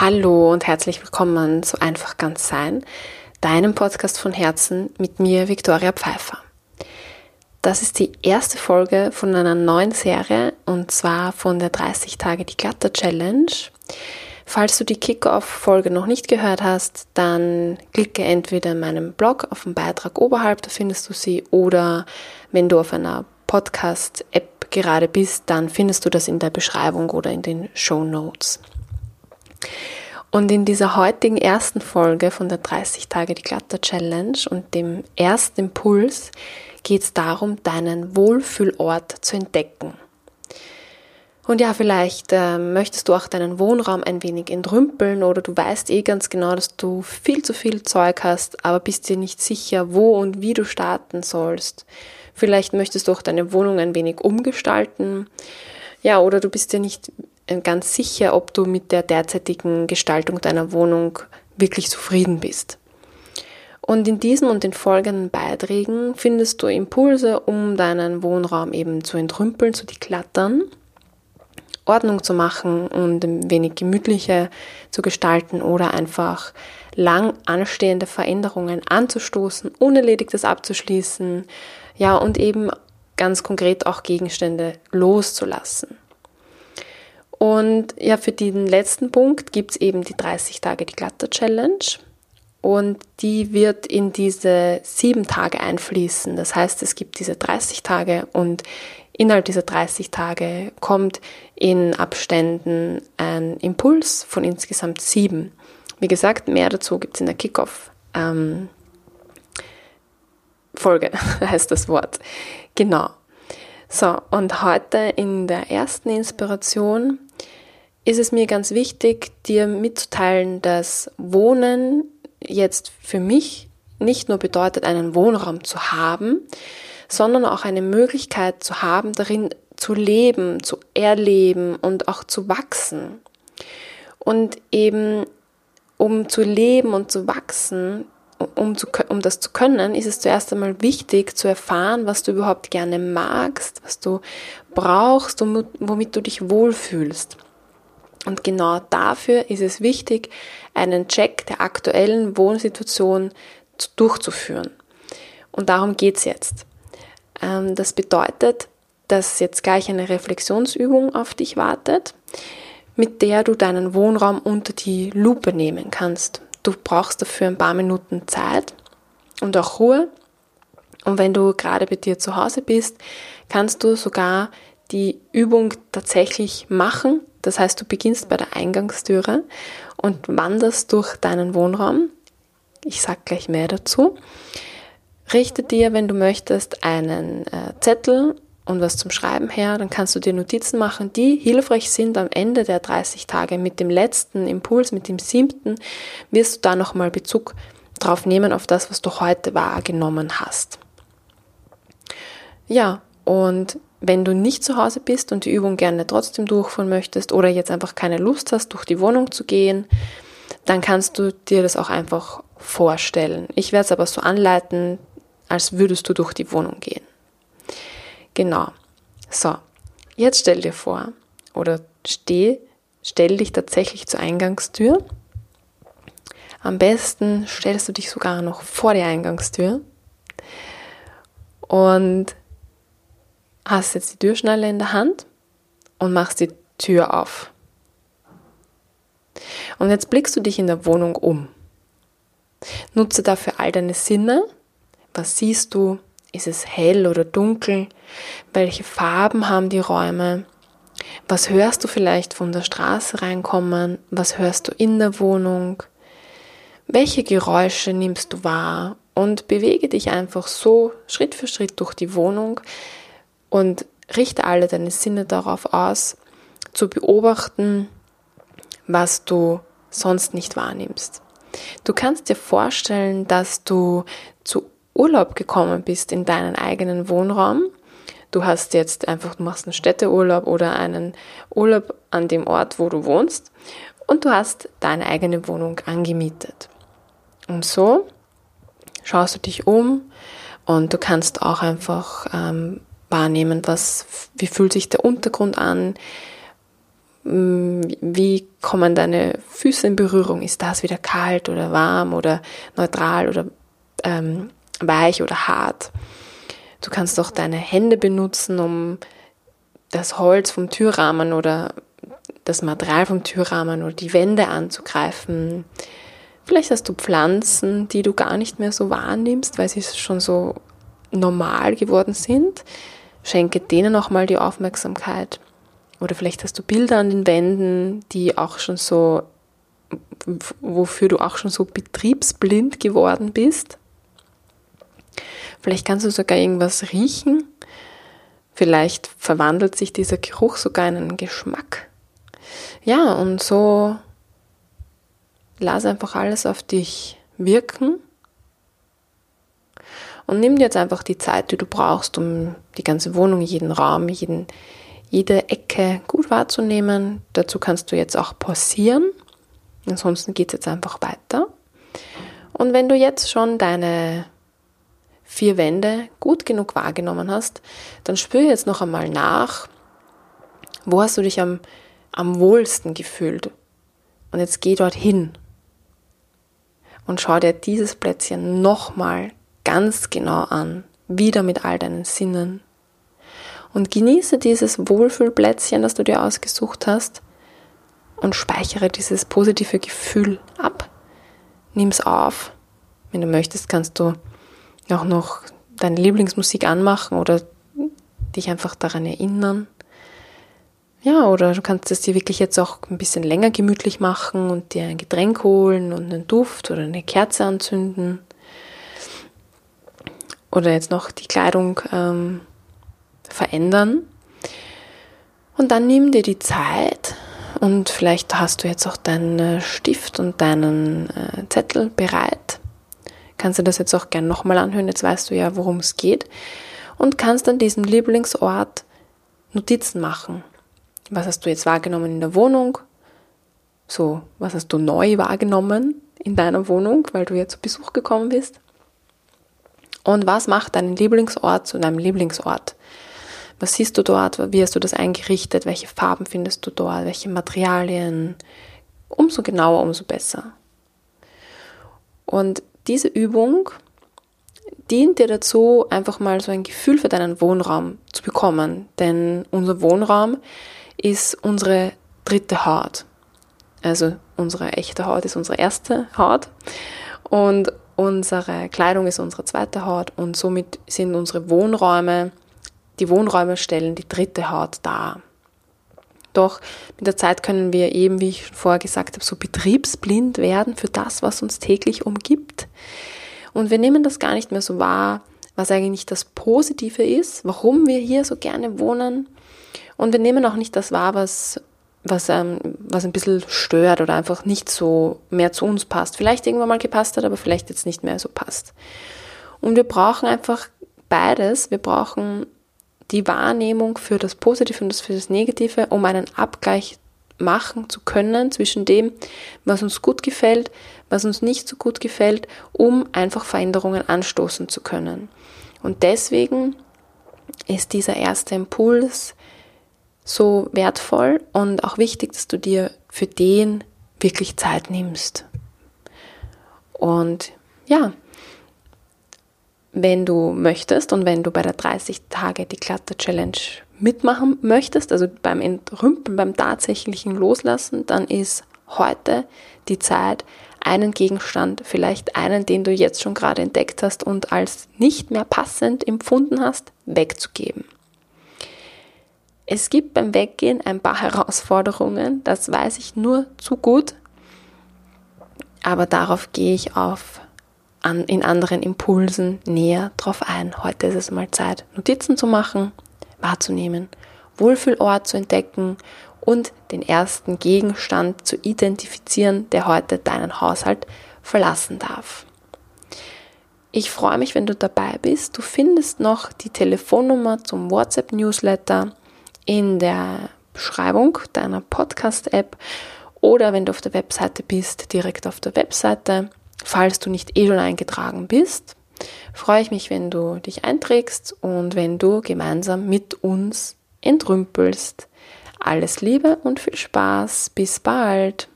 Hallo und herzlich willkommen zu Einfach ganz sein, deinem Podcast von Herzen mit mir, Viktoria Pfeiffer. Das ist die erste Folge von einer neuen Serie und zwar von der 30 Tage die Glatter Challenge. Falls du die Kickoff-Folge noch nicht gehört hast, dann klicke entweder in meinem Blog auf den Beitrag oberhalb, da findest du sie, oder wenn du auf einer Podcast-App gerade bist, dann findest du das in der Beschreibung oder in den Show Notes. Und in dieser heutigen ersten Folge von der 30 Tage die Glatter Challenge und dem ersten Impuls geht es darum, deinen Wohlfühlort zu entdecken. Und ja, vielleicht äh, möchtest du auch deinen Wohnraum ein wenig entrümpeln oder du weißt eh ganz genau, dass du viel zu viel Zeug hast, aber bist dir nicht sicher, wo und wie du starten sollst. Vielleicht möchtest du auch deine Wohnung ein wenig umgestalten. Ja, oder du bist dir nicht ganz sicher, ob du mit der derzeitigen Gestaltung deiner Wohnung wirklich zufrieden bist. Und in diesen und den folgenden Beiträgen findest du Impulse, um deinen Wohnraum eben zu entrümpeln, zu deklattern, Ordnung zu machen und ein wenig gemütlicher zu gestalten oder einfach lang anstehende Veränderungen anzustoßen, unerledigtes abzuschließen, ja, und eben ganz konkret auch Gegenstände loszulassen. Und ja, für den letzten Punkt gibt es eben die 30 Tage die Glatter Challenge. Und die wird in diese sieben Tage einfließen. Das heißt, es gibt diese 30 Tage und innerhalb dieser 30 Tage kommt in Abständen ein Impuls von insgesamt sieben. Wie gesagt, mehr dazu gibt es in der Kickoff. Ähm, Folge heißt das Wort. Genau. So, und heute in der ersten Inspiration ist es mir ganz wichtig, dir mitzuteilen, dass Wohnen jetzt für mich nicht nur bedeutet, einen Wohnraum zu haben, sondern auch eine Möglichkeit zu haben, darin zu leben, zu erleben und auch zu wachsen. Und eben, um zu leben und zu wachsen, um, zu, um das zu können, ist es zuerst einmal wichtig zu erfahren, was du überhaupt gerne magst, was du brauchst und womit du dich wohlfühlst. Und genau dafür ist es wichtig, einen Check der aktuellen Wohnsituation durchzuführen. Und darum geht's jetzt. Ähm, das bedeutet, dass jetzt gleich eine Reflexionsübung auf dich wartet, mit der du deinen Wohnraum unter die Lupe nehmen kannst. Du brauchst dafür ein paar Minuten Zeit und auch Ruhe. Und wenn du gerade bei dir zu Hause bist, kannst du sogar die Übung tatsächlich machen. Das heißt, du beginnst bei der Eingangstüre und wanderst durch deinen Wohnraum. Ich sage gleich mehr dazu. Richte dir, wenn du möchtest, einen äh, Zettel und was zum Schreiben her, dann kannst du dir Notizen machen, die hilfreich sind am Ende der 30 Tage. Mit dem letzten Impuls, mit dem siebten, wirst du da nochmal Bezug drauf nehmen, auf das, was du heute wahrgenommen hast. Ja, und wenn du nicht zu Hause bist und die Übung gerne trotzdem durchführen möchtest oder jetzt einfach keine Lust hast, durch die Wohnung zu gehen, dann kannst du dir das auch einfach vorstellen. Ich werde es aber so anleiten, als würdest du durch die Wohnung gehen. Genau. So, jetzt stell dir vor oder steh, stell dich tatsächlich zur Eingangstür. Am besten stellst du dich sogar noch vor die Eingangstür und hast jetzt die Türschnalle in der Hand und machst die Tür auf. Und jetzt blickst du dich in der Wohnung um. Nutze dafür all deine Sinne. Was siehst du? Ist es hell oder dunkel? Welche Farben haben die Räume? Was hörst du vielleicht von der Straße reinkommen? Was hörst du in der Wohnung? Welche Geräusche nimmst du wahr? Und bewege dich einfach so Schritt für Schritt durch die Wohnung, und richte alle deine Sinne darauf aus, zu beobachten, was du sonst nicht wahrnimmst. Du kannst dir vorstellen, dass du zu Urlaub gekommen bist in deinen eigenen Wohnraum. Du hast jetzt einfach, du machst einen Städteurlaub oder einen Urlaub an dem Ort, wo du wohnst und du hast deine eigene Wohnung angemietet. Und so schaust du dich um und du kannst auch einfach ähm, wahrnehmen, was, wie fühlt sich der Untergrund an, Mm, wie kommen deine Füße in Berührung? Ist das wieder kalt oder warm oder neutral oder ähm, weich oder hart? Du kannst auch deine Hände benutzen, um das Holz vom Türrahmen oder das Material vom Türrahmen oder die Wände anzugreifen. Vielleicht hast du Pflanzen, die du gar nicht mehr so wahrnimmst, weil sie schon so normal geworden sind. Schenke denen auch mal die Aufmerksamkeit. Oder vielleicht hast du Bilder an den Wänden, die auch schon so, wofür du auch schon so betriebsblind geworden bist. Vielleicht kannst du sogar irgendwas riechen. Vielleicht verwandelt sich dieser Geruch sogar in einen Geschmack. Ja, und so lass einfach alles auf dich wirken. Und nimm dir jetzt einfach die Zeit, die du brauchst, um die ganze Wohnung, jeden Raum, jeden, jede Ecke gut wahrzunehmen. Dazu kannst du jetzt auch pausieren. Ansonsten geht es jetzt einfach weiter. Und wenn du jetzt schon deine vier Wände gut genug wahrgenommen hast, dann spür jetzt noch einmal nach, wo hast du dich am, am wohlsten gefühlt. Und jetzt geh dorthin und schau dir dieses Plätzchen nochmal ganz genau an, wieder mit all deinen Sinnen und genieße dieses Wohlfühlplätzchen, das du dir ausgesucht hast und speichere dieses positive Gefühl ab. Nimm es auf. Wenn du möchtest, kannst du auch noch deine Lieblingsmusik anmachen oder dich einfach daran erinnern. Ja, oder du kannst es dir wirklich jetzt auch ein bisschen länger gemütlich machen und dir ein Getränk holen und einen Duft oder eine Kerze anzünden. Oder jetzt noch die Kleidung ähm, verändern. Und dann nimm dir die Zeit und vielleicht hast du jetzt auch deinen Stift und deinen äh, Zettel bereit. Kannst du das jetzt auch gerne nochmal anhören, jetzt weißt du ja, worum es geht. Und kannst an diesem Lieblingsort Notizen machen. Was hast du jetzt wahrgenommen in der Wohnung? So, was hast du neu wahrgenommen in deiner Wohnung, weil du jetzt zu Besuch gekommen bist? Und was macht deinen Lieblingsort zu deinem Lieblingsort? Was siehst du dort? Wie hast du das eingerichtet? Welche Farben findest du dort? Welche Materialien? Umso genauer, umso besser. Und diese Übung dient dir dazu, einfach mal so ein Gefühl für deinen Wohnraum zu bekommen. Denn unser Wohnraum ist unsere dritte Haut. Also unsere echte Haut ist unsere erste Haut. Und unsere Kleidung ist unsere zweite Haut. Und somit sind unsere Wohnräume die Wohnräume stellen die dritte Haut dar. Doch mit der Zeit können wir eben, wie ich vorher gesagt habe, so betriebsblind werden für das, was uns täglich umgibt. Und wir nehmen das gar nicht mehr so wahr, was eigentlich das Positive ist, warum wir hier so gerne wohnen. Und wir nehmen auch nicht das wahr, was, was, ähm, was ein bisschen stört oder einfach nicht so mehr zu uns passt. Vielleicht irgendwann mal gepasst hat, aber vielleicht jetzt nicht mehr so passt. Und wir brauchen einfach beides. Wir brauchen die Wahrnehmung für das Positive und für das Negative, um einen Abgleich machen zu können zwischen dem, was uns gut gefällt, was uns nicht so gut gefällt, um einfach Veränderungen anstoßen zu können. Und deswegen ist dieser erste Impuls so wertvoll und auch wichtig, dass du dir für den wirklich Zeit nimmst. Und ja, wenn du möchtest und wenn du bei der 30 Tage die Klatter Challenge mitmachen möchtest, also beim Entrümpeln, beim tatsächlichen Loslassen, dann ist heute die Zeit, einen Gegenstand, vielleicht einen, den du jetzt schon gerade entdeckt hast und als nicht mehr passend empfunden hast, wegzugeben. Es gibt beim Weggehen ein paar Herausforderungen, das weiß ich nur zu gut, aber darauf gehe ich auf an, in anderen Impulsen näher drauf ein. Heute ist es mal Zeit, Notizen zu machen, wahrzunehmen, Wohlfühlort zu entdecken und den ersten Gegenstand zu identifizieren, der heute deinen Haushalt verlassen darf. Ich freue mich, wenn du dabei bist. Du findest noch die Telefonnummer zum WhatsApp-Newsletter in der Beschreibung deiner Podcast-App oder wenn du auf der Webseite bist, direkt auf der Webseite. Falls du nicht eh schon eingetragen bist, freue ich mich, wenn du dich einträgst und wenn du gemeinsam mit uns entrümpelst Alles Liebe und viel Spaß. Bis bald.